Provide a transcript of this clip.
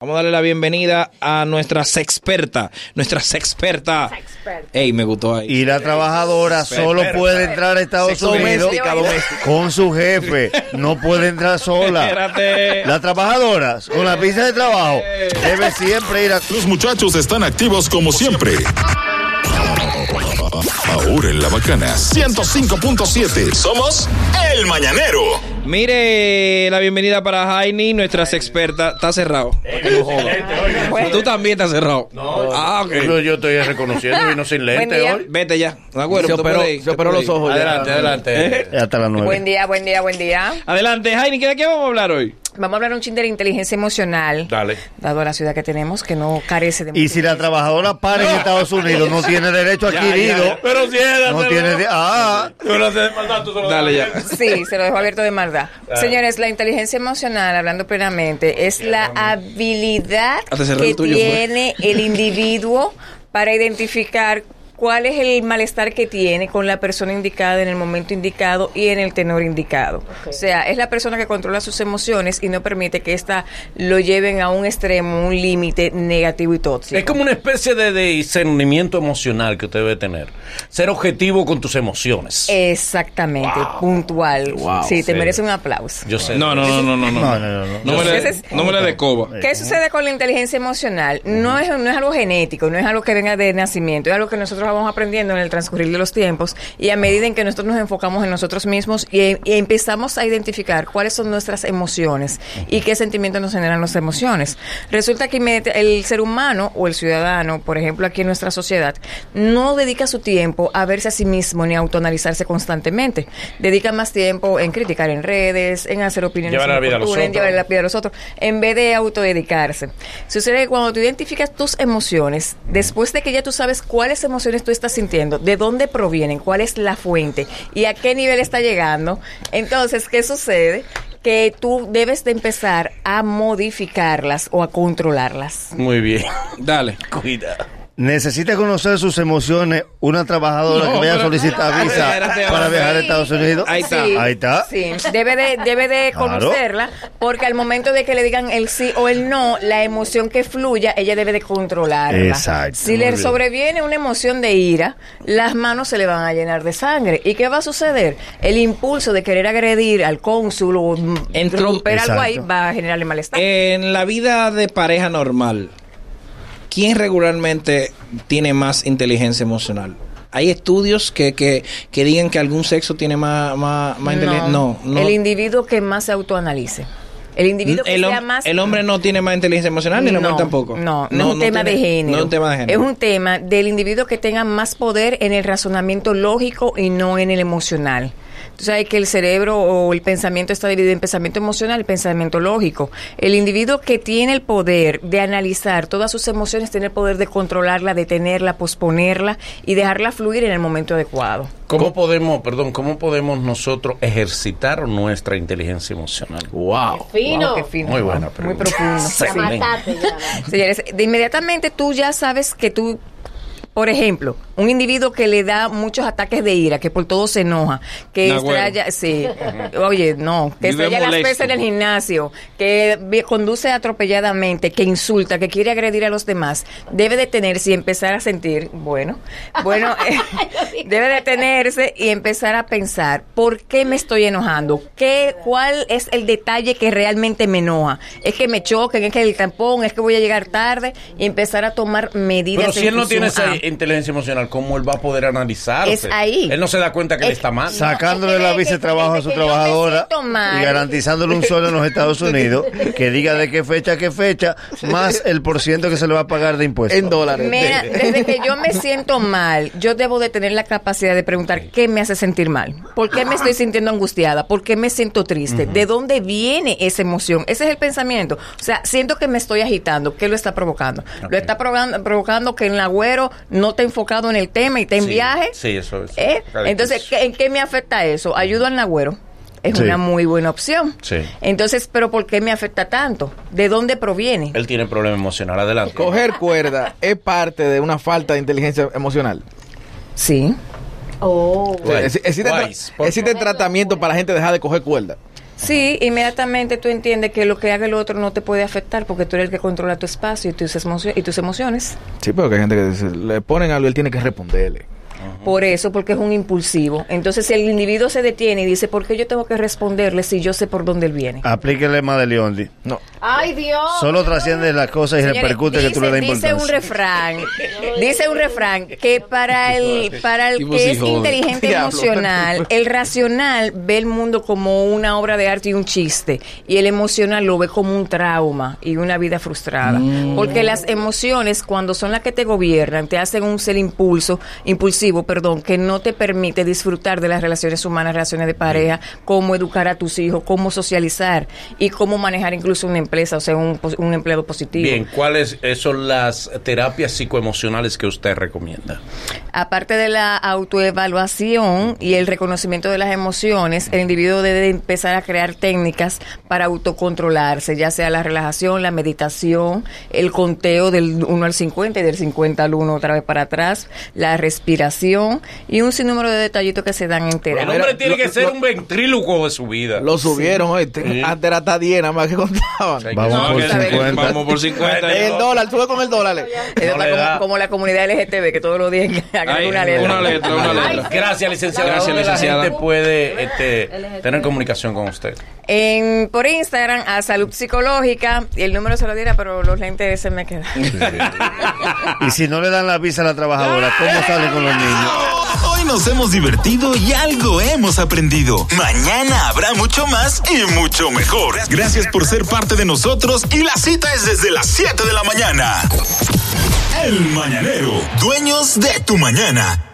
Vamos a darle la bienvenida a nuestra sexperta, nuestra sexperta. Ey, me gustó ahí. Y la trabajadora solo puede entrar a Estados Unidos Doméstica, doméstica. con su jefe. No puede entrar sola. Espérate. Las trabajadoras con la visa de trabajo debe siempre ir a... Los muchachos están activos como siempre. Ahora en la bacana 105.7. Somos El Mañanero. Mire, la bienvenida para Jaini, nuestra experta. Está cerrado. Tú también estás cerrado. Ah, ok. Yo, yo estoy reconociendo y no sin lente hoy. Vete ya. De acuerdo. Se operó, se los ojos. ya. Adelante, adelante. Hasta las nueve. Buen día, buen día, buen día. Adelante, Jaini, ¿de qué vamos a hablar hoy? Vamos a hablar un chin de la inteligencia emocional. Dale. Dado la ciudad que tenemos, que no carece de... Y si la trabajadora para en Estados Unidos, no tiene derecho adquirido. Pero si era, No tiene... de- Ah, Dale ya. Sí, se lo dejo abierto de maldad. Señores, la inteligencia emocional, hablando plenamente, es la habilidad que el tuyo, pues. tiene el individuo para identificar cuál es el malestar que tiene con la persona indicada en el momento indicado y en el tenor indicado. O sea, es la persona que controla sus emociones y no permite que ésta lo lleven a un extremo, un límite negativo y tóxico. Es como una especie de, de discernimiento emocional que usted debe tener. Ser objetivo con tus emociones. Exactamente, puntual. Wow. sí, te Sí. merece un aplauso. Yo sé. No, no, no, no, no. no, No, no, no. no. no me le, es- no me le de coba. ¿Qué sucede con la inteligencia emocional? No es, no es algo genético, no es algo que venga de nacimiento, es algo que nosotros vamos aprendiendo en el transcurrir de los tiempos y a medida en que nosotros nos enfocamos en nosotros mismos y, y empezamos a identificar cuáles son nuestras emociones y qué sentimientos nos generan nuestras emociones. Resulta que el ser humano o el ciudadano, por ejemplo, aquí en nuestra sociedad, no dedica su tiempo a verse a sí mismo ni a autoanalizarse constantemente. Dedica más tiempo en criticar en redes, en hacer opiniones Llevar la vida a los en llevar la vida a los otros, en vez de autodedicarse. Sucede que cuando tú identificas tus emociones, después de que ya tú sabes cuáles emociones tú estás sintiendo, de dónde provienen, cuál es la fuente y a qué nivel está llegando, entonces, ¿qué sucede? Que tú debes de empezar a modificarlas o a controlarlas. Muy bien. Dale. Cuida. Necesita conocer sus emociones una trabajadora No, que vaya a pero- solicitar visa Espérate, para viajar a Estados Unidos. Ahí está. Sí, Ahí está. Sí, debe de, debe de Claro. conocerla, porque al momento de que le digan el sí o el no, la emoción que fluya, ella debe de controlarla. Exacto, Si le bien. sobreviene una emoción de ira, las manos se le van a llenar de sangre. ¿Y qué va a suceder? El impulso de querer agredir al cónsul o mm, romper algo ahí va a generarle malestar. En la vida de pareja normal, ¿quién regularmente tiene más inteligencia emocional? ¿Hay estudios que, que, que digan que algún sexo tiene más, más, más inteligencia? No, no. El individuo que más se autoanalice. El individuo que el, sea más... el hombre no tiene más inteligencia emocional ni la mujer tampoco. No, no, es un tema tiene- de género. No es un tema de género. Es un tema del individuo que tenga más poder en el razonamiento lógico y no en el emocional. Tú sabes que el cerebro o el pensamiento está dividido en pensamiento emocional y pensamiento lógico. El individuo que tiene el poder de analizar todas sus emociones tiene el poder de controlarla, detenerla, posponerla y dejarla fluir en el momento adecuado. ¿Cómo podemos, perdón, cómo podemos nosotros ejercitar nuestra inteligencia emocional? Wow. Fino. Wow, qué fino. Muy buena Muy pregunta. profundo. Mataste ya. Señores, de inmediatamente tú ya sabes que tú, por ejemplo, un individuo que le da muchos ataques de ira, que por todo se enoja, que estrella, sí, oye, no, que Vive estrella las pesas en el gimnasio, que conduce atropelladamente, que insulta, que quiere agredir a los demás, debe detenerse y empezar a sentir, bueno, bueno, eh, debe detenerse y empezar a pensar, ¿por qué me estoy enojando? ¿Qué, ¿Cuál es el detalle que realmente me enoja? ¿Es que me choquen? ¿Es que el tampón? ¿Es que voy a llegar tarde? Y empezar a tomar medidas. Pero si él no tiene inteligencia emocional, ¿cómo él va a poder analizarse? Es ahí. Él no se da cuenta que le Es- está mal. Sacándole la visa de trabajo a su que trabajadora siento mal. y garantizándole un sueldo en los Estados Unidos que diga de qué fecha a qué fecha, más el por ciento que se le va a pagar de impuestos. En dólares. Mira, desde que yo me siento mal, yo debo de tener la capacidad de preguntar qué me hace sentir mal. ¿Por qué me estoy sintiendo angustiada? ¿Por qué me siento triste? ¿De dónde viene esa emoción? Ese es el pensamiento. O sea, siento que me estoy agitando. ¿Qué lo está provocando? Lo está provocando, provocando que el agüero no está enfocado en el tema y está en Sí, viaje. Sí, eso es. ¿Eh? Entonces, ¿qué- ¿en qué me afecta eso? ¿Ayudo al nagüero? Es Sí. una muy buena opción. Sí. Entonces, ¿pero por qué me afecta tanto? ¿De dónde proviene? Él tiene problema emocional. Adelante. Coger cuerda es parte de una falta de inteligencia emocional. Sí. Oh. Wise, existe, tra- existe tratamiento para la gente dejar de coger cuerda. Sí, inmediatamente tú entiendes que lo que haga el otro no te puede afectar porque tú eres el que controla tu espacio y tus, emociones. Sí, pero que hay gente que le ponen algo él tiene que responderle. Por eso, porque es un impulsivo. Entonces, si el individuo se detiene y dice, ¿por qué yo tengo que responderle si yo sé por dónde él viene? Aplíquele más de Leondi. No. ¡Ay, Dios! Solo trasciende las cosas y Señores, repercute que tú le das dice- Dice un importancia. refrán, dice un refrán que para el para el que es inteligente Diablo. emocional, el racional ve el mundo como una obra de arte y un chiste, y el emocional lo ve como un trauma y una vida frustrada, Mm. porque las emociones cuando son las que te gobiernan te hacen un ser impulso, impulsivo, perdón, que no te permite disfrutar de las relaciones humanas, relaciones de pareja, cómo educar a tus hijos, cómo socializar y cómo manejar incluso una empresa, o sea, un, un empleado positivo. Bien, ¿cuáles eh, son las terapias psicoemocionales que usted recomienda? Aparte de la autoevaluación y el reconocimiento de las emociones, el individuo debe empezar a crear técnicas para autocontrolarse, ya sea la relajación, la meditación, el conteo del 1 al 50 y del 50 al 1 otra vez para atrás, la respiración y un sinnúmero de detallitos que se dan en El hombre tiene lo- que ser lo- un ventríloco de su vida. Lo subieron. Sí. Antes era hasta 10 nada más que contaban. Vamos No, por está bien. 50. Vamos por 50. El dólar, sube con el dólar. Es No como, como la comunidad LGTB, que todos los días hagan una letra. una letra, una letra. Gracias, licenciada. Gracias, ¿Dónde licenciada. la gente puede este, tener comunicación con usted? En, por Instagram a Salud Psicológica y el número se lo diera, pero los lentes se me quedan. Y si no le dan la visa a la trabajadora, ¿cómo sale con los niños? Hoy nos hemos divertido y algo hemos aprendido. Mañana habrá mucho más y mucho mejor. Gracias por ser parte de nosotros y la cita es desde las 7 de la mañana. El Mañanero, dueños de tu mañana.